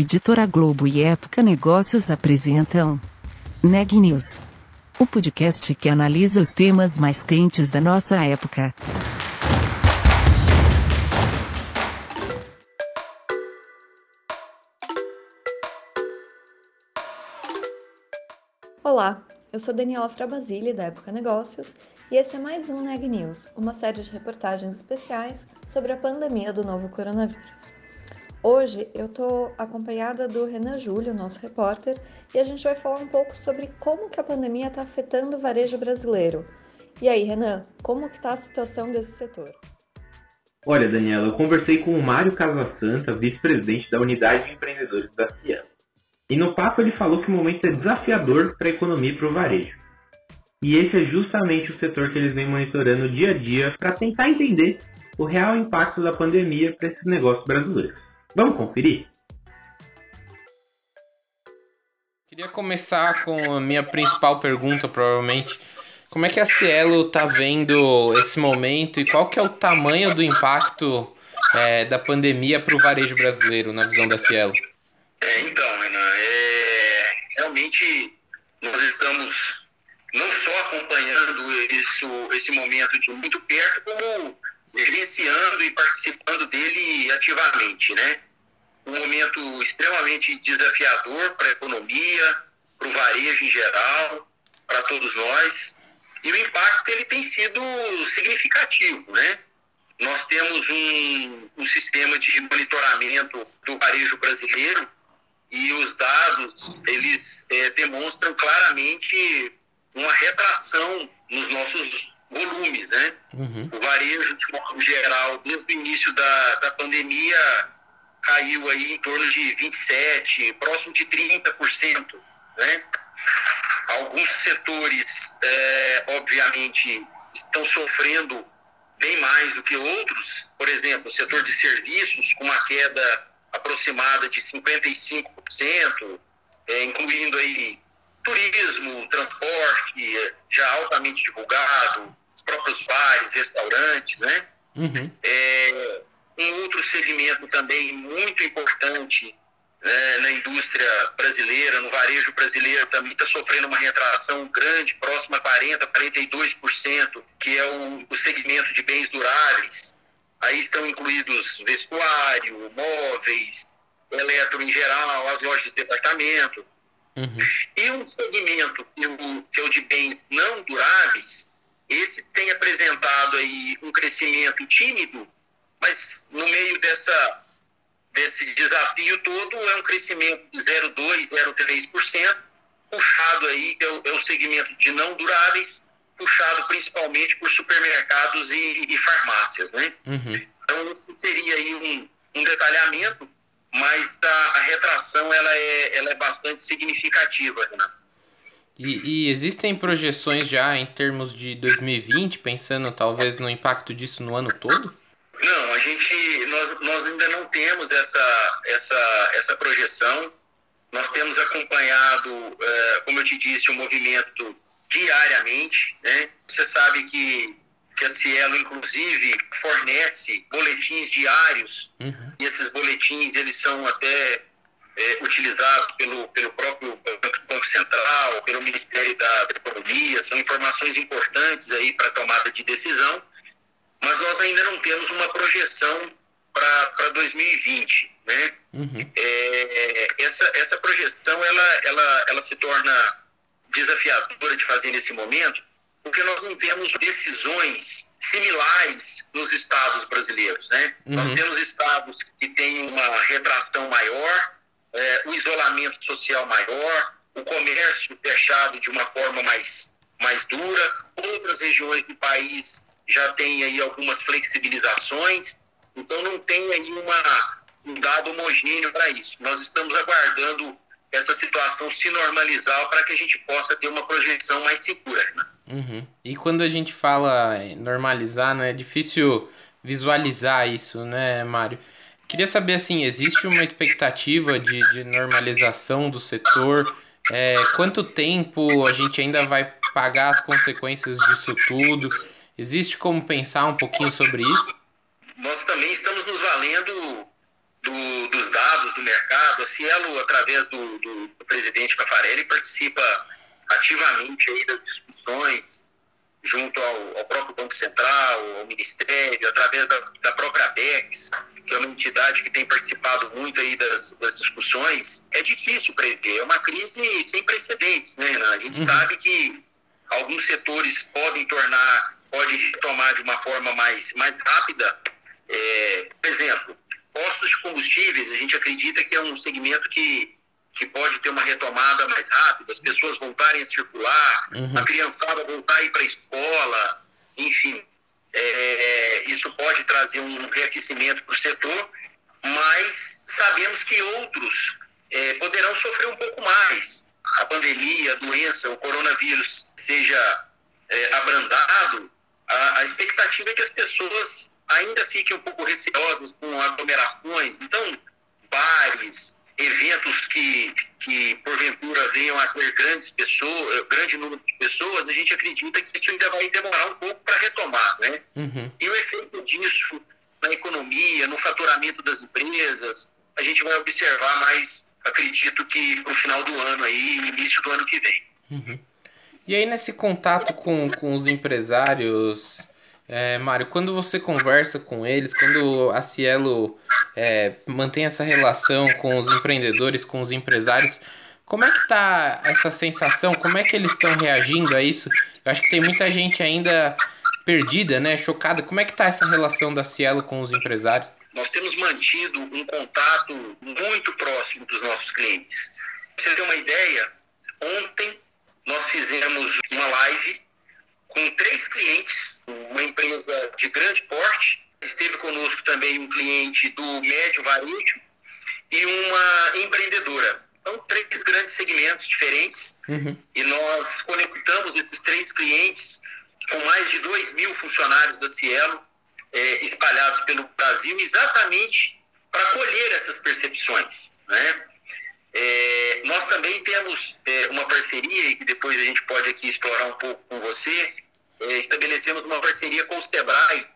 Editora Globo e Época Negócios apresentam Neg News, o podcast que analisa os temas mais quentes da nossa época. Olá, eu sou Daniela Frabasile da Época Negócios e esse é mais um Neg News, uma série de reportagens especiais sobre a pandemia do novo coronavírus. Hoje eu estou acompanhada do Renan Júlio, nosso repórter, e a gente vai falar um pouco sobre como que a pandemia está afetando o varejo brasileiro. E aí, Renan, como que está a situação desse setor? Olha, Daniela, eu conversei com o Mário Casasanta, vice-presidente da Unidade de Empreendedores da Cielo. E no papo ele falou que o momento é desafiador para a economia e para o varejo. E esse é justamente o setor que eles vêm monitorando dia a dia para tentar entender o real impacto da pandemia para esses negócios brasileiros. Vamos conferir? Queria começar com a minha principal pergunta, provavelmente. Como é que a Cielo está vendo esse momento e qual que é o tamanho do impacto é, da pandemia para o varejo brasileiro, na visão da Cielo? É, então, Renan, é, realmente nós estamos não só acompanhando isso, esse momento de muito perto, como vivenciando e participando dele ativamente, né? Um momento extremamente desafiador para a economia, para o varejo em geral, para todos nós. E o impacto ele tem sido significativo, né? Nós temos um, um sistema de monitoramento do varejo brasileiro e os dados eles é, demonstram claramente uma retração nos nossos volumes, né? Uhum. O varejo, de modo geral, desde o início da, da pandemia, caiu aí em torno de 27%, próximo de 30%, né? Alguns setores, é, obviamente, estão sofrendo bem mais do que outros. Por exemplo, o setor de serviços, com uma queda aproximada de 55%, é, incluindo aí turismo, transporte, já altamente divulgado, os próprios bares, restaurantes, né? Uhum. É, um outro segmento também muito importante né, na indústria brasileira, no varejo brasileiro, também está sofrendo uma retração grande, próxima a 40%, 42%, que é o, o segmento de bens duráveis. Aí estão incluídos vestuário, móveis, eletro em geral, as lojas de departamento. Uhum. E um segmento que, o, que é o de bens não duráveis, esse tem apresentado aí um crescimento tímido, mas no meio dessa, desse desafio todo é um crescimento de 0,2%, 0,3%, puxado aí, é o, é o segmento de não duráveis, puxado principalmente por supermercados e, e farmácias, né? Uhum. Então, esse seria aí um, um detalhamento mas a, a retração ela é, ela é bastante significativa, Renato. E, e, existem projeções já em termos de 2020, pensando talvez no impacto disso no ano todo? Não, a gente, nós, nós ainda não temos essa, essa, essa projeção. Nós temos acompanhado, é, como eu te disse, o movimento diariamente. Né? Você sabe que que a Cielo, inclusive, fornece boletins diários, uhum. e esses boletins eles são até é, utilizados pelo, pelo próprio Banco Central, pelo Ministério da, da Economia, são informações importantes aí para tomada de decisão, mas nós ainda não temos uma projeção para 2020, né? Uhum. É, essa, essa projeção, ela, ela, ela se torna desafiadora de fazer nesse momento, porque nós não temos decisões similares nos estados brasileiros. Né? Uhum. Nós temos estados que têm uma retração maior, é, o isolamento social maior, o comércio fechado de uma forma mais, mais dura, outras regiões do país já têm aí algumas flexibilizações, então não tem aí uma, um dado homogêneo para isso. Nós estamos aguardando essa situação se normalizar para que a gente possa ter uma projeção mais segura. Né? Uhum. E quando a gente fala normalizar, né, é difícil visualizar isso, né, Mário? Queria saber, assim, existe uma expectativa de, de normalização do setor? É, quanto tempo a gente ainda vai pagar as consequências disso tudo? Existe como pensar um pouquinho sobre isso? Nós também estamos nos valendo do, dos dados do mercado. A Cielo, através do, do, do presidente Cafarelli, participa ativamente aí das discussões junto ao, ao, próprio Banco Central, ao Ministério, através da, da própria ABEX, que é uma entidade que tem participado muito aí das, das discussões, é difícil prever. É uma crise sem precedentes, né? A gente uhum. sabe que alguns setores podem tornar, pode retomar de uma forma mais, mais rápida. É, por exemplo, postos de combustíveis, a gente acredita que é um segmento que, que pode ter uma retomada mais rápida, as pessoas voltarem a circular, uhum. a criançada voltar a ir para a escola, enfim. É, isso pode trazer um reaquecimento para o setor, mas sabemos que outros é, poderão sofrer um pouco mais. A pandemia, a doença, o coronavírus seja é, abrandado, a, a expectativa é que as pessoas ainda fiquem um pouco receosas com aglomerações. Então, bares, eventos que, que porventura venham a ter grandes pessoas, eh, grande número de pessoas, a gente acredita que isso ainda vai demorar um pouco para retomar, né? Uhum. E o efeito disso na economia, no faturamento das empresas, a gente vai observar mais, acredito que no final do ano aí, início do ano que vem. Uhum. E aí nesse contato com, com os empresários, é, Mário, quando você conversa com eles, quando a Cielo é, mantém essa relação com os empreendedores, com os empresários, como é que tá essa sensação? Como é que eles estão reagindo a isso? Eu acho que tem muita gente ainda perdida, né? Chocada. Como é que tá essa relação da Cielo com os empresários? Nós temos mantido um contato muito próximo dos nossos clientes. Pra você ter uma ideia, ontem nós fizemos uma live com três clientes, uma empresa de grande porte, esteve conosco também um cliente do médio varejo e uma empreendedora. Então, três grandes segmentos diferentes uhum. e nós conectamos esses três clientes com mais de 2 mil funcionários da Cielo é, espalhados pelo Brasil exatamente para colher essas percepções, né? É, nós também temos é, uma parceria, e que depois a gente pode aqui explorar um pouco com você, é, estabelecemos uma parceria com o SEBRAE.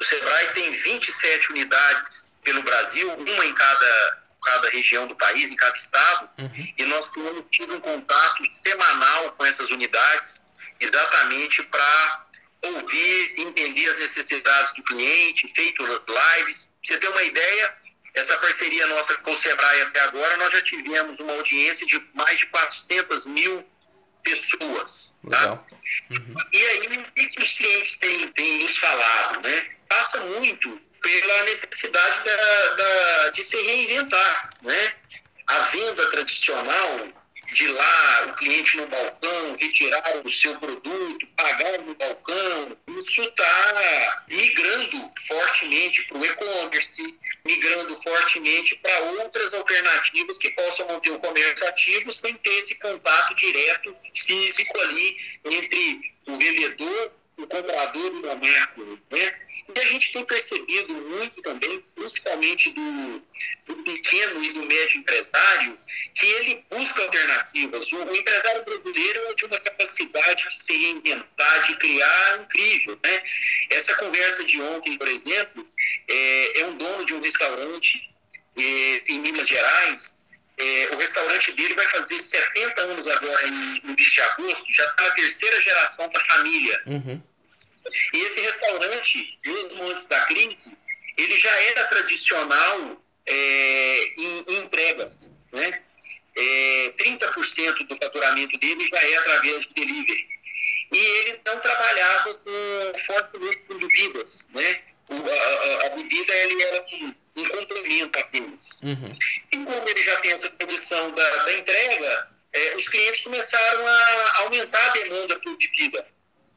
O SEBRAE tem 27 unidades pelo Brasil, uma em cada, cada região do país, em cada estado, uhum. e nós temos tido um contato semanal com essas unidades, exatamente para ouvir, entender as necessidades do cliente, feito lives. Pra você ter uma ideia, essa parceria nossa com o Sebrae até agora, nós já tivemos uma audiência de mais de 400 mil pessoas. Tá? Uhum. E aí, o que os clientes têm, têm nos falado? Né? Passa muito pela necessidade da, da, de se reinventar. Né? A venda tradicional de lá, o cliente no balcão, retirar o seu produto, pagar no balcão, isso está migrando fortemente para o e-commerce, migrando fortemente para outras alternativas que possam manter o comércio ativo sem ter esse contato direto físico ali entre o vendedor o comprador do momento. Né? E a gente tem percebido muito também, principalmente do, do pequeno e do médio empresário, que ele busca alternativas. O, o, empresário brasileiro é de uma capacidade de se reinventar, de criar incrível. Né? Essa conversa de ontem, por exemplo, é, é um dono de um restaurante é, em Minas Gerais, é, o restaurante dele vai fazer 70 anos agora em, no mês de agosto, já está na terceira geração da família. Uhum. E esse restaurante, mesmo antes da crise, ele já era tradicional é, em, em, entregas. Né? É, 30% do faturamento dele já é através de delivery. E ele não trabalhava com fortemente com bebidas. Né? O, a, a, bebida ele era um, um complemento apenas. Uhum. E como ele já tem essa tradição da, da entrega, é, os clientes começaram a aumentar a demanda por bebida.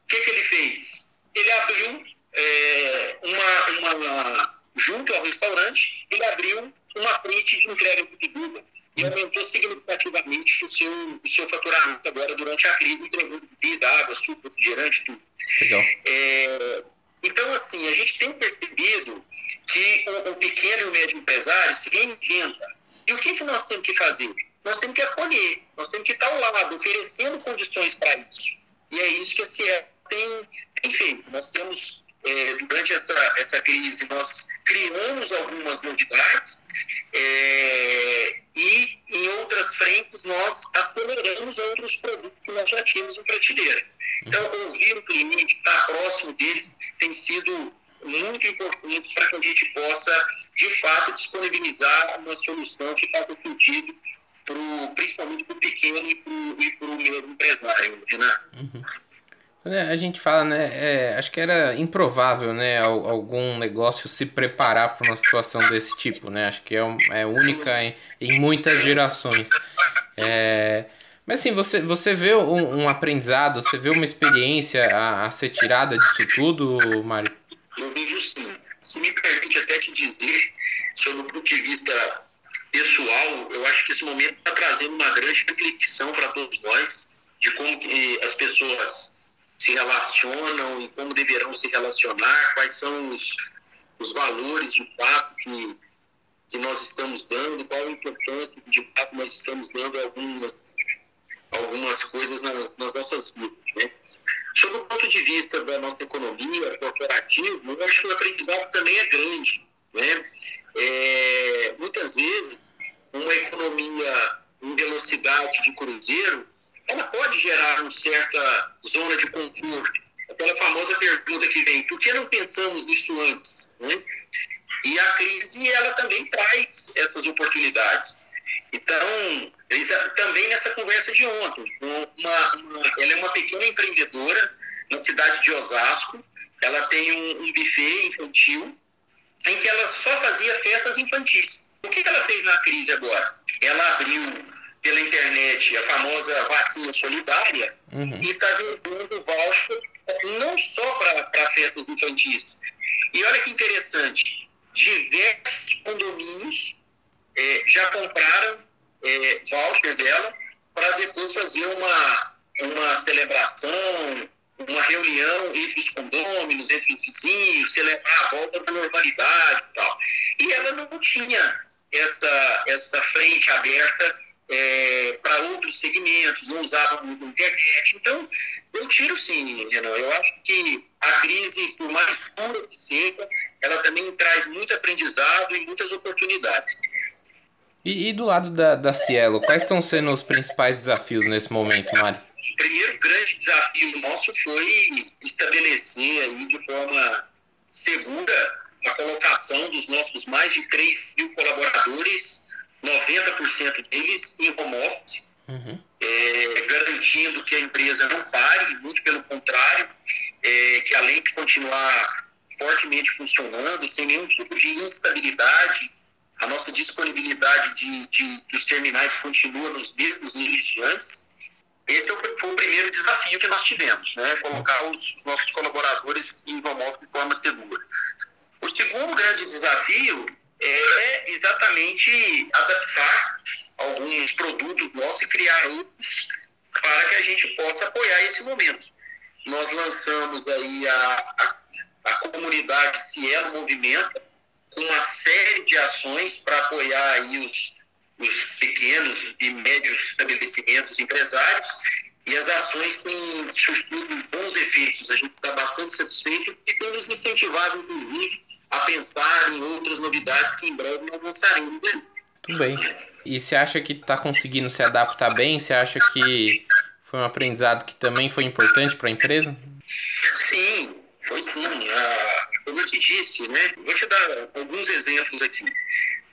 O que, que ele fez? Ele abriu é, uma, uma, junto ao restaurante, ele abriu uma frente de entrega de bebida e aumentou significativamente o seu, o seu faturamento agora durante a crise, entregando bebida, água, suco, refrigerante, tudo. Legal. É, então, assim, a gente tem percebido que o, o pequeno e o médio empresário se reinventa. E o que, que nós temos que fazer? Nós temos que acolher, nós temos que estar ao lado, oferecendo condições para isso. E é isso que a CIE tem. Nós temos, é, durante essa, essa crise, nós criamos algumas novidades, É, e em outras frentes nós aceleramos outros produtos que nós já tínhamos em prateleira. Então, ouvir o cliente, estar próximo deles, tem sido muito importante para que a gente possa, de fato, disponibilizar uma solução que faça sentido, pro, principalmente para o pequeno e para o meu empresário, Renan. Uhum. A gente fala, né? É, acho que era improvável, né? Algum negócio se preparar para uma situação desse tipo, né? Acho que é, é única em, em muitas gerações. É, mas assim, você, você vê um, um, aprendizado, você vê uma experiência a, a ser tirada disso tudo, Mário? Eu vejo sim. Se me permite até te dizer, sobre o ponto de vista pessoal, eu acho que esse momento está trazendo uma grande reflexão para todos nós de como as pessoas se relacionam e como deverão se relacionar, quais são os, os valores de fato que, que nós estamos dando, qual a importância que de fato nós estamos dando algumas, algumas coisas nas, nas nossas vidas. Né? Sob o ponto de vista da nossa economia corporativa, eu acho que o aprendizado também é grande. Né? É, muitas vezes, uma economia em velocidade de cruzeiro ela pode gerar uma certa zona de conforto. Aquela famosa pergunta que vem, por que não pensamos nisso antes? Né? E a crise, ela também traz essas oportunidades. Então, também nessa conversa de ontem, uma, uma, ela é uma pequena empreendedora na cidade de Osasco, ela tem um, um buffet infantil em que ela só fazia festas infantis. O que ela fez na crise agora? Ela abriu pela internet a famosa vacina solidária uhum. e está vendendo voucher não só para festas infantis. E olha que interessante, diversos condomínios é, já compraram é, voucher dela para depois fazer uma, uma celebração, uma reunião entre os condôminos, entre os vizinhos, celebrar a volta da normalidade e tal. E ela não tinha essa, essa frente aberta é, para outros segmentos, não usavam muito a internet. Então, eu tiro sim, Renan. Eu acho que a crise, por mais dura que seja, ela também traz muito aprendizado e muitas oportunidades. E, e do lado da, da Cielo, quais estão sendo os principais desafios nesse momento, Mário? O primeiro grande desafio nosso foi estabelecer aí de forma segura a colocação dos nossos mais de 3 mil colaboradores 90% deles em home office, uhum. é, garantindo que a empresa não pare, muito pelo contrário, é, que além de continuar fortemente funcionando, sem nenhum tipo de instabilidade, a nossa disponibilidade de, de dos terminais continua nos mesmos níveis de antes. Esse foi o primeiro desafio que nós tivemos, né? colocar os nossos colaboradores em home office de forma segura. O segundo grande desafio é exatamente adaptar alguns produtos nossos e criar outros para que a gente possa apoiar esse momento. Nós lançamos aí a, a, a comunidade Cielo Movimento com uma série de ações para apoiar aí os, os pequenos e médios estabelecimentos empresários e as ações têm surtido bons efeitos. A gente está bastante satisfeito e tem nos incentivado, inclusive, a pensar em outras novidades que em breve nós lançaremos. Tudo bem. E você acha que está conseguindo se adaptar bem? Você acha que foi um aprendizado que também foi importante para a empresa? Sim, foi sim. Ah, como eu te disse, né? Vou te dar alguns exemplos aqui.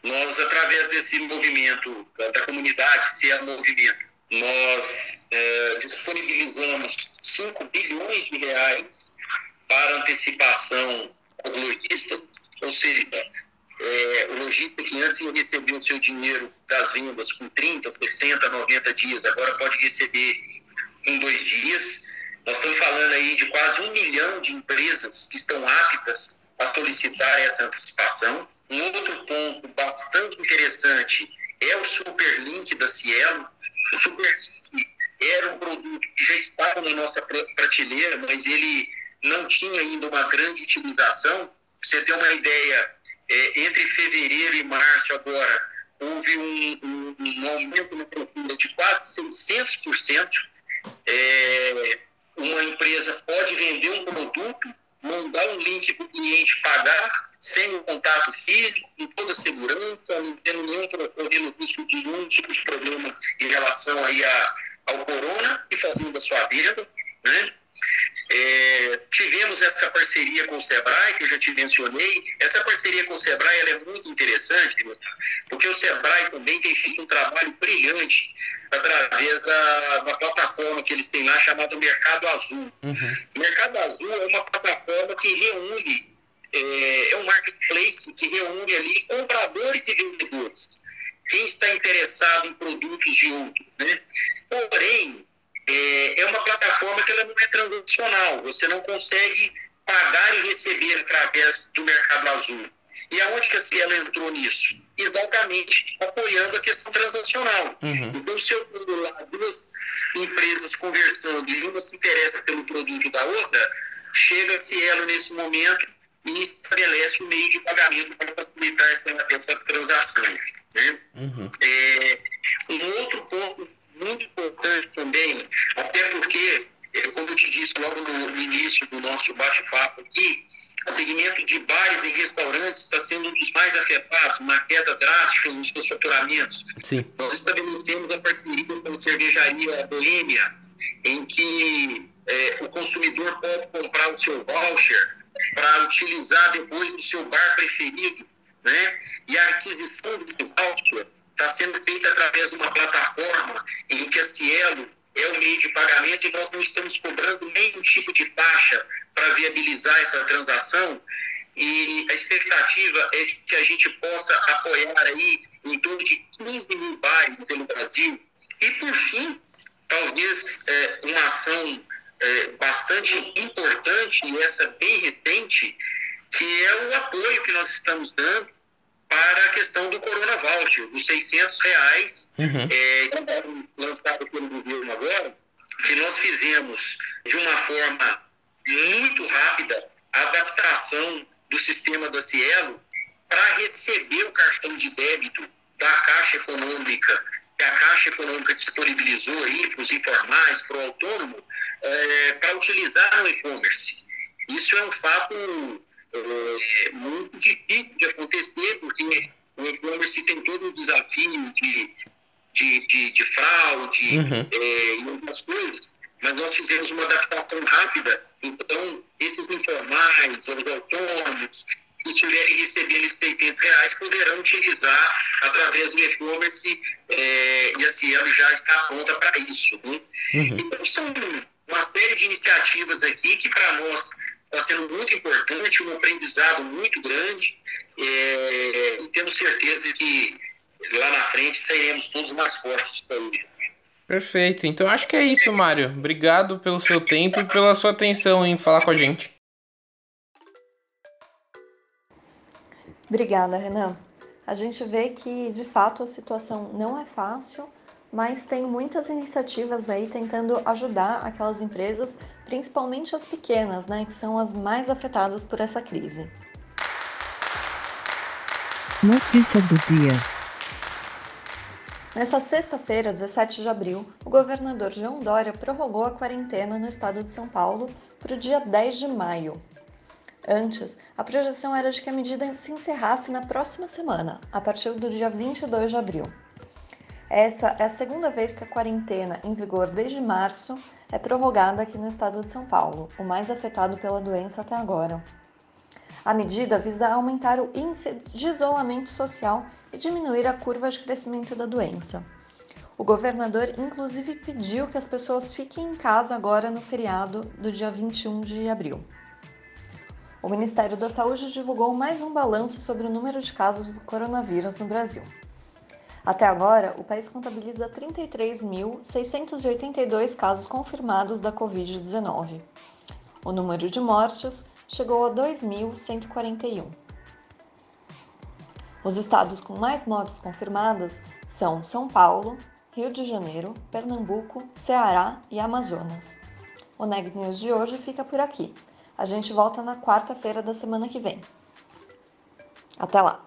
Nós, através desse movimento da, da comunidade, se é movimento, nós é, disponibilizamos 5 bilhões de reais para antecipação aos lojistas, ou seja, é, o lojista que antes recebia o seu dinheiro das vendas com 30, 60, 90 dias, agora pode receber em dois dias. Nós estamos falando aí de quase um milhão de empresas que estão aptas a solicitar essa antecipação. Um outro ponto bastante interessante é o Superlink da Cielo. O Superlink era um produto que já estava na nossa prateleira, mas ele não tinha ainda uma grande utilização. Pra você ter uma ideia, é, entre fevereiro e março agora, houve um, um, um aumento na procura de quase 600%. É, uma empresa pode vender um produto mandar um link para o cliente pagar, sem o contato físico, com toda a segurança, não tendo nenhum correndo risco de nenhum tipo de problema em relação aí a, ao corona e fazendo a sua venda, né? É, tivemos essa parceria com o Sebrae, que eu já te mencionei. Essa parceria com o Sebrae é muito interessante, porque o Sebrae também tem feito um trabalho brilhante através da, da plataforma que eles têm lá chamada Mercado Azul. Uhum. Mercado Azul é uma plataforma que reúne, é, é um marketplace que reúne ali compradores e vendedores. Quem está interessado em produtos de outro. Né? Porém, é, é uma plataforma que ela não é transacional. Você não consegue pagar e receber através do mercado azul. E aonde que a Cielo entrou nisso? Exatamente apoiando a questão transacional. Uhum. Então, se eu tenho lá duas empresas conversando e uma se interessa pelo produto da outra, chega a Cielo nesse momento e estabelece o um meio de pagamento para facilitar essa, essas transações. Né? Uhum. É, um outro ponto importante também, até porque, é, como eu te disse logo no início do nosso bate-papo aqui, o segmento de bares e restaurantes está sendo um dos mais afetados, uma queda drástica nos seus faturamentos. Sim. Nós estabelecemos a parceria com a cervejaria Boêmia, em que é, o consumidor pode comprar o seu voucher para utilizar depois no seu bar preferido, né? E a aquisição desse voucher está sendo feita através de uma plataforma em que a Cielo é o meio de pagamento e nós não estamos cobrando nenhum tipo de taxa para viabilizar essa transação. E a expectativa é que a gente possa apoiar aí em torno de 15 mil bares pelo Brasil. E, por fim, talvez é, uma ação é, bastante importante, e essa bem recente, que é o apoio que nós estamos dando para a questão do Corona Voucher, dos 600 reais, uhum. é, lançado pelo governo agora, que nós fizemos de uma forma muito rápida a adaptação do sistema da Cielo para receber o cartão de débito da Caixa Econômica, que a Caixa Econômica disponibilizou aí para os informais, para o autônomo, é, para utilizar no e-commerce. Isso é um fato é, muito difícil de acontecer, porque o e-commerce tem todo o desafio de, de, de, de fraude uhum. é, e outras coisas, mas nós fizemos uma adaptação rápida, então esses informais, os autônomos, que estiverem recebendo esses 600 reais poderão utilizar através do e-commerce é, e a Cielo já está pronta para isso. Né? Uhum. Então são uma série de iniciativas aqui que para nós está sendo muito importante, um aprendizado muito grande é, e temos certeza de que lá na frente sairemos todos mais fortes também. Perfeito. Então acho que é isso, Mário. Obrigado pelo seu tempo e pela sua atenção em falar com a gente. Obrigada, Renan. A gente vê que de fato a situação não é fácil, mas tem muitas iniciativas aí tentando ajudar aquelas empresas, principalmente as pequenas, né, que são as mais afetadas por essa crise. Notícias do dia. Nessa sexta-feira, 17 de abril, o governador João Dória prorrogou a quarentena no estado de São Paulo para o dia 10 de maio. Antes, a projeção era de que a medida se encerrasse na próxima semana, a partir do dia 22 de abril. Essa é a segunda vez que a quarentena, em vigor desde março, é prorrogada aqui no estado de São Paulo, o mais afetado pela doença até agora. A medida visa aumentar o índice de isolamento social e diminuir a curva de crescimento da doença. O governador, inclusive, pediu que as pessoas fiquem em casa agora no feriado do dia 21 de abril. O Ministério da Saúde divulgou mais um balanço sobre o número de casos do coronavírus no Brasil. Até agora, o país contabiliza 33.682 casos confirmados da Covid-19. O número de mortes chegou a 2.141. Os estados com mais mortes confirmadas são São Paulo, Rio de Janeiro, Pernambuco, Ceará e Amazonas. O Neg News de hoje fica por aqui. A gente volta na quarta-feira da semana que vem. Até lá!